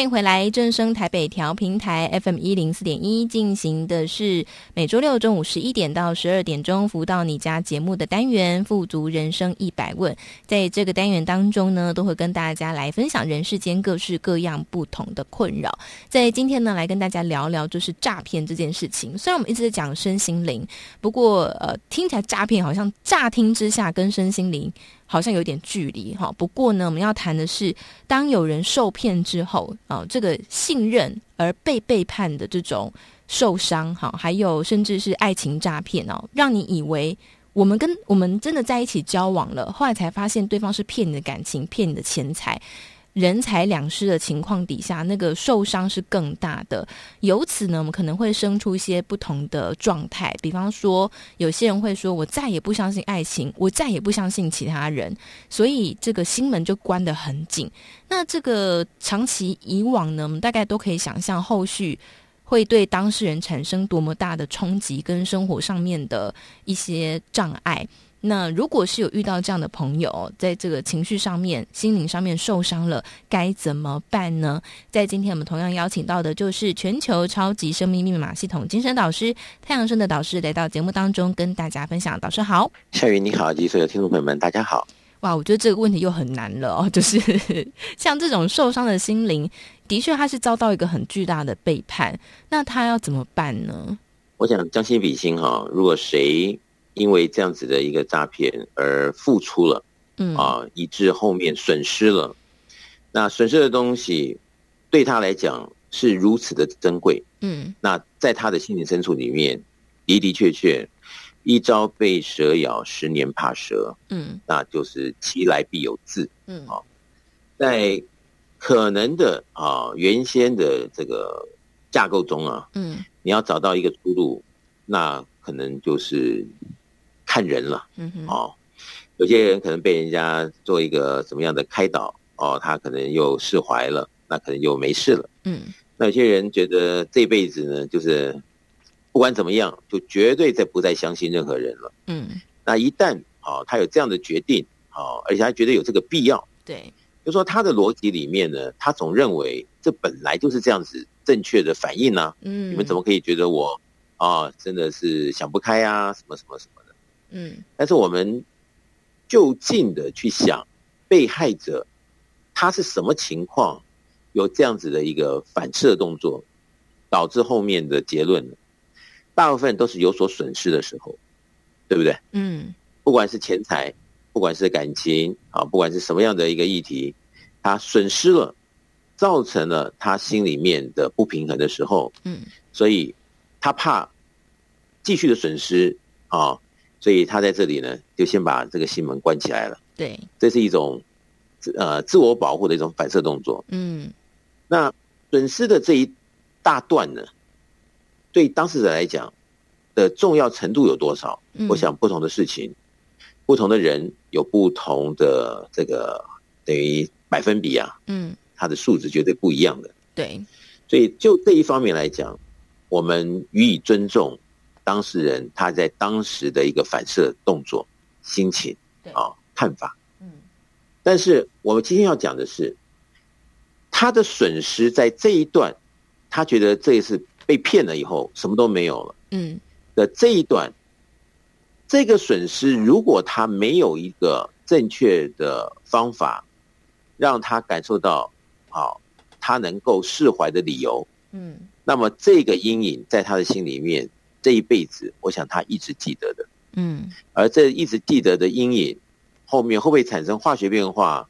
欢迎回来，正声台北调频台 FM 一零四点一进行的是每周六中午十一点到十二点钟福到你家节目的单元《富足人生一百问》。在这个单元当中呢，都会跟大家来分享人世间各式各样不同的困扰。在今天呢，来跟大家聊聊就是诈骗这件事情。虽然我们一直在讲身心灵，不过呃，听起来诈骗好像乍听之下跟身心灵。好像有点距离哈，不过呢，我们要谈的是，当有人受骗之后啊，这个信任而被背叛的这种受伤哈，还有甚至是爱情诈骗哦，让你以为我们跟我们真的在一起交往了，后来才发现对方是骗你的感情，骗你的钱财。人财两失的情况底下，那个受伤是更大的。由此呢，我们可能会生出一些不同的状态。比方说，有些人会说：“我再也不相信爱情，我再也不相信其他人。”所以这个心门就关得很紧。那这个长期以往呢，我们大概都可以想象后续会对当事人产生多么大的冲击，跟生活上面的一些障碍。那如果是有遇到这样的朋友，在这个情绪上面、心灵上面受伤了，该怎么办呢？在今天我们同样邀请到的就是全球超级生命密码系统精神导师太阳生的导师来到节目当中跟大家分享。导师好，夏雨你好，及所有听众朋友们，大家好。哇，我觉得这个问题又很难了哦，就是 像这种受伤的心灵，的确他是遭到一个很巨大的背叛，那他要怎么办呢？我想将心比心哈，如果谁因为这样子的一个诈骗而付出了，嗯。啊，以致后面损失了，那损失的东西对他来讲是如此的珍贵，嗯，那在他的心灵深处里面的的确确，一朝被蛇咬，十年怕蛇，嗯，那就是其来必有自，嗯，啊，在可能的啊原先的这个架构中啊，嗯。你要找到一个出路，那可能就是看人了。哦，有些人可能被人家做一个什么样的开导，哦，他可能又释怀了，那可能又没事了。嗯，那有些人觉得这辈子呢，就是不管怎么样，就绝对再不再相信任何人了。嗯，那一旦哦，他有这样的决定，哦，而且他觉得有这个必要，对，就说他的逻辑里面呢，他总认为这本来就是这样子。正确的反应呢、啊？嗯，你们怎么可以觉得我啊，真的是想不开啊，什么什么什么的？嗯，但是我们就近的去想，被害者他是什么情况，有这样子的一个反射动作，导致后面的结论？大部分都是有所损失的时候，对不对？嗯，不管是钱财，不管是感情啊，不管是什么样的一个议题，他损失了。造成了他心里面的不平衡的时候，嗯，所以他怕继续的损失啊，所以他在这里呢，就先把这个心门关起来了。对，这是一种呃自我保护的一种反射动作。嗯，那损失的这一大段呢，对当事者来讲的重要程度有多少？嗯，我想不同的事情，不同的人有不同的这个等于百分比啊。嗯。他的素质绝对不一样的，对，所以就这一方面来讲，我们予以尊重当事人他在当时的一个反射动作、心情啊、看法，嗯，但是我们今天要讲的是，他的损失在这一段，他觉得这一次被骗了以后，什么都没有了，嗯，的这一段，这个损失如果他没有一个正确的方法，让他感受到。好，他能够释怀的理由，嗯，那么这个阴影在他的心里面，这一辈子，我想他一直记得的，嗯，而这一直记得的阴影，后面会不会产生化学变化，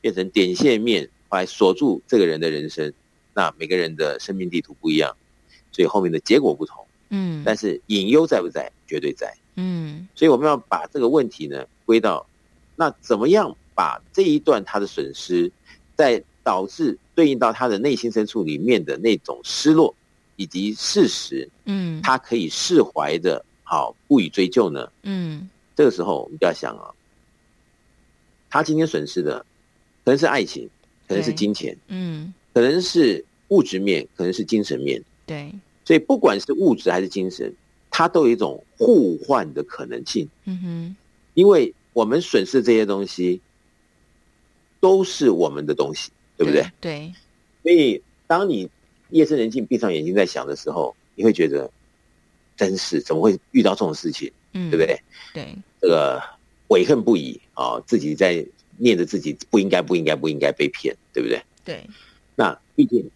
变成点线面来锁住这个人的人生？那每个人的生命地图不一样，所以后面的结果不同，嗯，但是隐忧在不在？绝对在，嗯，所以我们要把这个问题呢归到，那怎么样把这一段他的损失在。导致对应到他的内心深处里面的那种失落，以及事实，嗯，他可以释怀的，好不予追究呢，嗯，这个时候我们就要想啊，他今天损失的可能是爱情，可能是金钱，嗯，可能是物质面，可能是精神面，对，所以不管是物质还是精神，它都有一种互换的可能性，嗯哼，因为我们损失这些东西都是我们的东西。对不对？对，所以当你夜深人静闭上眼睛在想的时候，你会觉得真是怎么会遇到这种事情？嗯，对不对？对，这个悔恨不已啊，自己在念着自己不应该、不应该、不应该被骗，对不对？对。那毕竟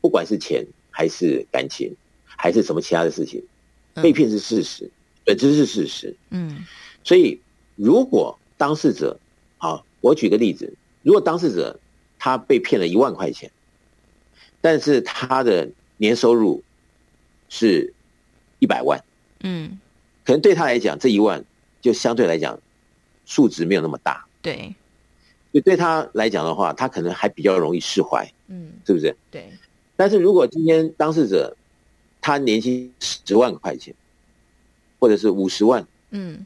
不管是钱还是感情，还是什么其他的事情，被骗是事实，本质是事实。嗯。所以，如果当事者，好，我举个例子，如果当事者。他被骗了一万块钱，但是他的年收入是一百万，嗯，可能对他来讲这一万就相对来讲数值没有那么大，对，就对他来讲的话，他可能还比较容易释怀，嗯，是不是？对。但是如果今天当事者他年薪十万块钱，或者是五十万，嗯，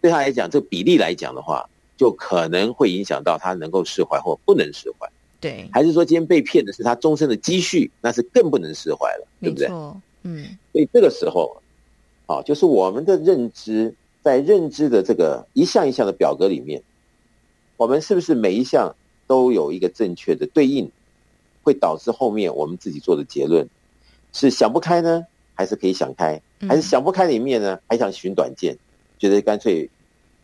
对他来讲这比例来讲的话。就可能会影响到他能够释怀或不能释怀，对，还是说今天被骗的是他终身的积蓄，那是更不能释怀了，对不对？嗯，所以这个时候，啊，就是我们的认知在认知的这个一项一项的表格里面，我们是不是每一项都有一个正确的对应，会导致后面我们自己做的结论是想不开呢，还是可以想开，还是想不开里面呢，还想寻短见，觉得干脆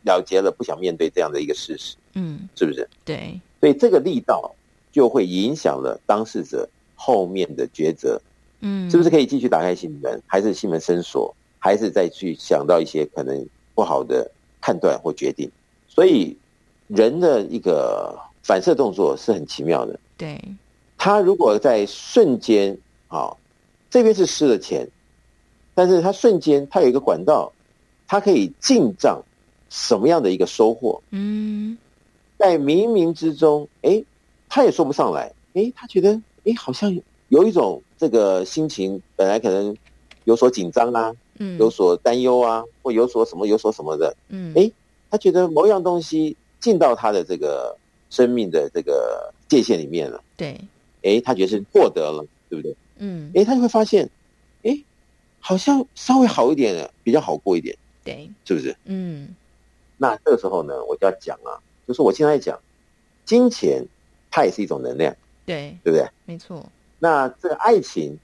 了结了，不想面对这样的一个事实，嗯，是不是？对，所以这个力道就会影响了当事者后面的抉择，嗯，是不是可以继续打开心门，还是心门深锁，还是再去想到一些可能不好的判断或决定？所以人的一个反射动作是很奇妙的，对，他如果在瞬间啊，这边是失了钱。但是他瞬间，他有一个管道，他可以进账什么样的一个收获？嗯，在冥冥之中，哎，他也说不上来，诶，他觉得，诶，好像有一种这个心情，本来可能有所紧张啊，嗯，有所担忧啊，或有所什么，有所什么的，嗯，诶，他觉得某样东西进到他的这个生命的这个界限里面了，对，诶，他觉得是获得了，对不对？嗯，诶，他就会发现，诶。好像稍微好一点的，比较好过一点，对，是不是？嗯，那这个时候呢，我就要讲啊，就是我现在讲，金钱它也是一种能量，对，对不对？没错。那这个爱情，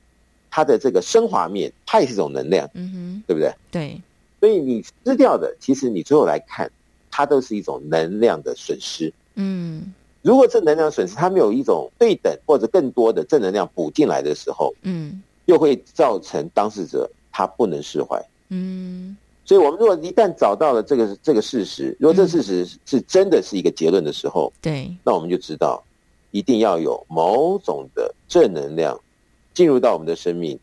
它的这个升华面，它也是一种能量，嗯哼，对不对？对。所以你失掉的，其实你最后来看，它都是一种能量的损失。嗯，如果这能量损失它没有一种对等或者更多的正能量补进来的时候，嗯。又会造成当事者他不能释怀，嗯，所以我们如果一旦找到了这个这个事实，如果这事实是真的是一个结论的时候，对，那我们就知道一定要有某种的正能量进入到我们的生命，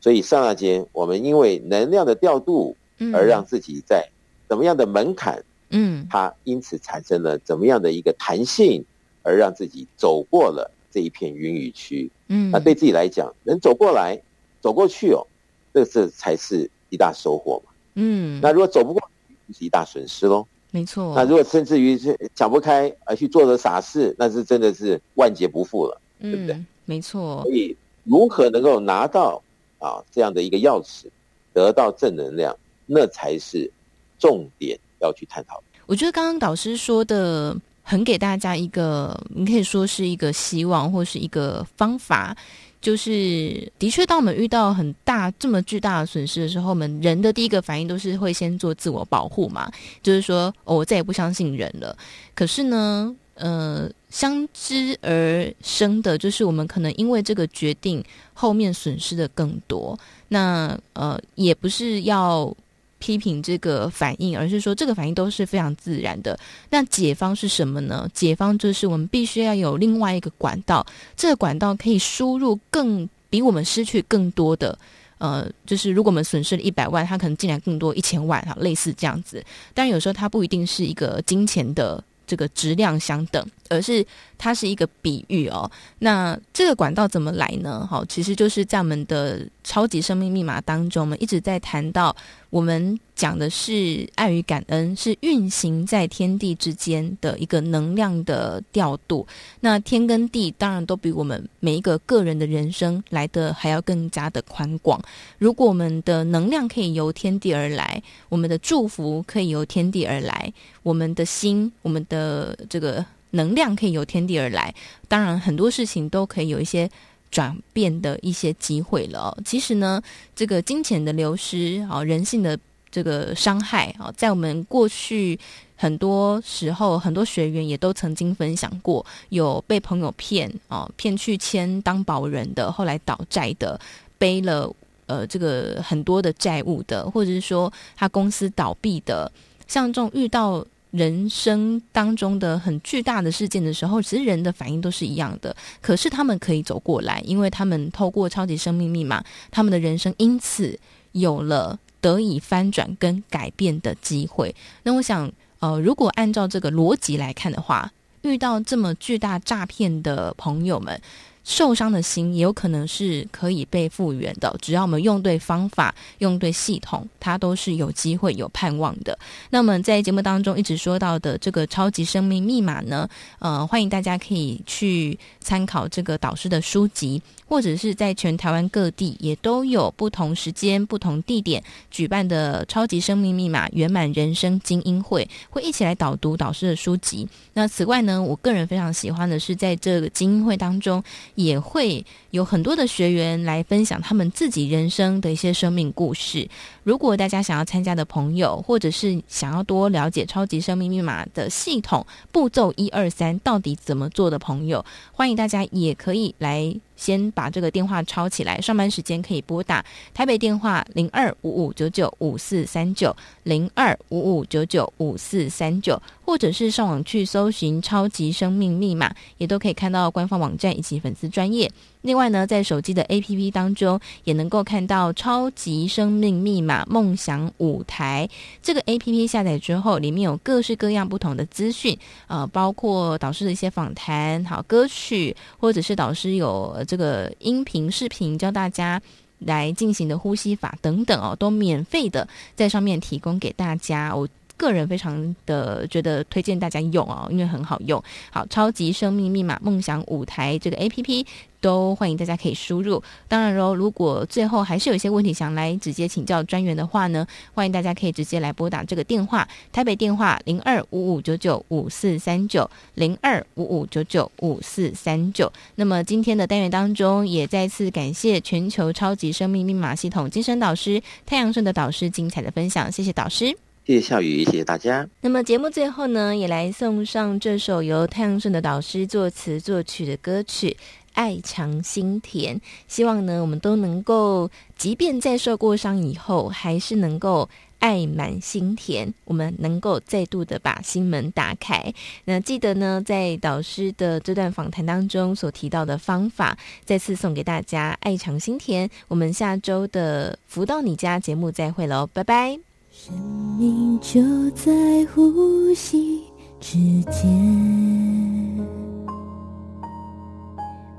所以刹那间我们因为能量的调度而让自己在怎么样的门槛，嗯，它因此产生了怎么样的一个弹性，而让自己走过了。这一片云雨区，嗯，那对自己来讲，能走过来、走过去哦，这这才是一大收获嘛，嗯。那如果走不过，就是一大损失喽。没错。那如果甚至于是想不开而去做了傻事，那是真的是万劫不复了，嗯，对不对？没错。所以，如何能够拿到啊这样的一个钥匙，得到正能量，那才是重点要去探讨。我觉得刚刚导师说的。很给大家一个，你可以说是一个希望，或是一个方法，就是的确，当我们遇到很大这么巨大的损失的时候，我们人的第一个反应都是会先做自我保护嘛，就是说，哦，我再也不相信人了。可是呢，呃，相知而生的，就是我们可能因为这个决定，后面损失的更多。那呃，也不是要。批评这个反应，而是说这个反应都是非常自然的。那解方是什么呢？解方就是我们必须要有另外一个管道，这个管道可以输入更比我们失去更多的。呃，就是如果我们损失了一百万，它可能进来更多一千万哈，类似这样子。当然有时候它不一定是一个金钱的这个质量相等，而是它是一个比喻哦。那这个管道怎么来呢？好，其实就是在我们的超级生命密码当中，我们一直在谈到。我们讲的是爱与感恩，是运行在天地之间的一个能量的调度。那天跟地当然都比我们每一个个人的人生来的还要更加的宽广。如果我们的能量可以由天地而来，我们的祝福可以由天地而来，我们的心，我们的这个能量可以由天地而来，当然很多事情都可以有一些。转变的一些机会了。其实呢，这个金钱的流失啊，人性的这个伤害啊，在我们过去很多时候，很多学员也都曾经分享过，有被朋友骗啊，骗去签当保人的，后来倒债的，背了呃这个很多的债务的，或者是说他公司倒闭的，像这种遇到。人生当中的很巨大的事件的时候，其实人的反应都是一样的。可是他们可以走过来，因为他们透过超级生命密码，他们的人生因此有了得以翻转跟改变的机会。那我想，呃，如果按照这个逻辑来看的话，遇到这么巨大诈骗的朋友们，受伤的心也有可能是可以被复原的，只要我们用对方法、用对系统，它都是有机会、有盼望的。那么在节目当中一直说到的这个超级生命密码呢，呃，欢迎大家可以去参考这个导师的书籍，或者是在全台湾各地也都有不同时间、不同地点举办的超级生命密码圆满人生精英会，会一起来导读导师的书籍。那此外呢，我个人非常喜欢的是在这个精英会当中。也会有很多的学员来分享他们自己人生的一些生命故事。如果大家想要参加的朋友，或者是想要多了解超级生命密码的系统步骤一二三到底怎么做的朋友，欢迎大家也可以来。先把这个电话抄起来，上班时间可以拨打台北电话零二五五九九五四三九零二五五九九五四三九，或者是上网去搜寻“超级生命密码”，也都可以看到官方网站以及粉丝专业。另外呢，在手机的 APP 当中，也能够看到“超级生命密码梦想舞台”这个 APP 下载之后，里面有各式各样不同的资讯，呃，包括导师的一些访谈、好歌曲，或者是导师有这个音频、视频教大家来进行的呼吸法等等哦，都免费的在上面提供给大家。我个人非常的觉得推荐大家用哦，因为很好用。好，超级生命密码梦想舞台这个 APP。都欢迎大家可以输入。当然喽，如果最后还是有一些问题想来直接请教专员的话呢，欢迎大家可以直接来拨打这个电话，台北电话零二五五九九五四三九零二五五九九五四三九。那么今天的单元当中，也再次感谢全球超级生命密码系统精神导师太阳顺的导师精彩的分享，谢谢导师，谢谢笑宇，谢谢大家。那么节目最后呢，也来送上这首由太阳顺的导师作词作曲的歌曲。爱长心甜，希望呢，我们都能够，即便在受过伤以后，还是能够爱满心田。我们能够再度的把心门打开。那记得呢，在导师的这段访谈当中所提到的方法，再次送给大家。爱长心甜，我们下周的福到你家节目再会喽，拜拜。生命就在呼吸之间。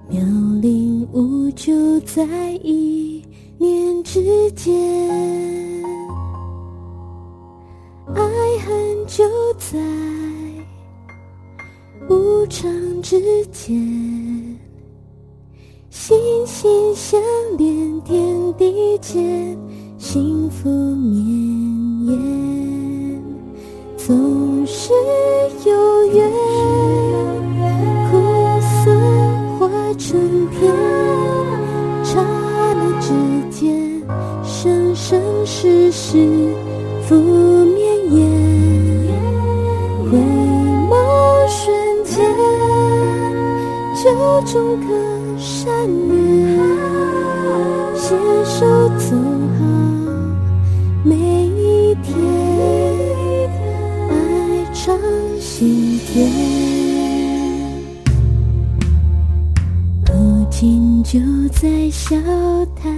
妙龄无就在一念之间，爱恨就在无常之间，心心相连，天地间幸福绵延，总是有缘。苦涩化成天，刹那之间，生生世世福绵延。回眸瞬间，就种颗善缘，携手走在笑谈。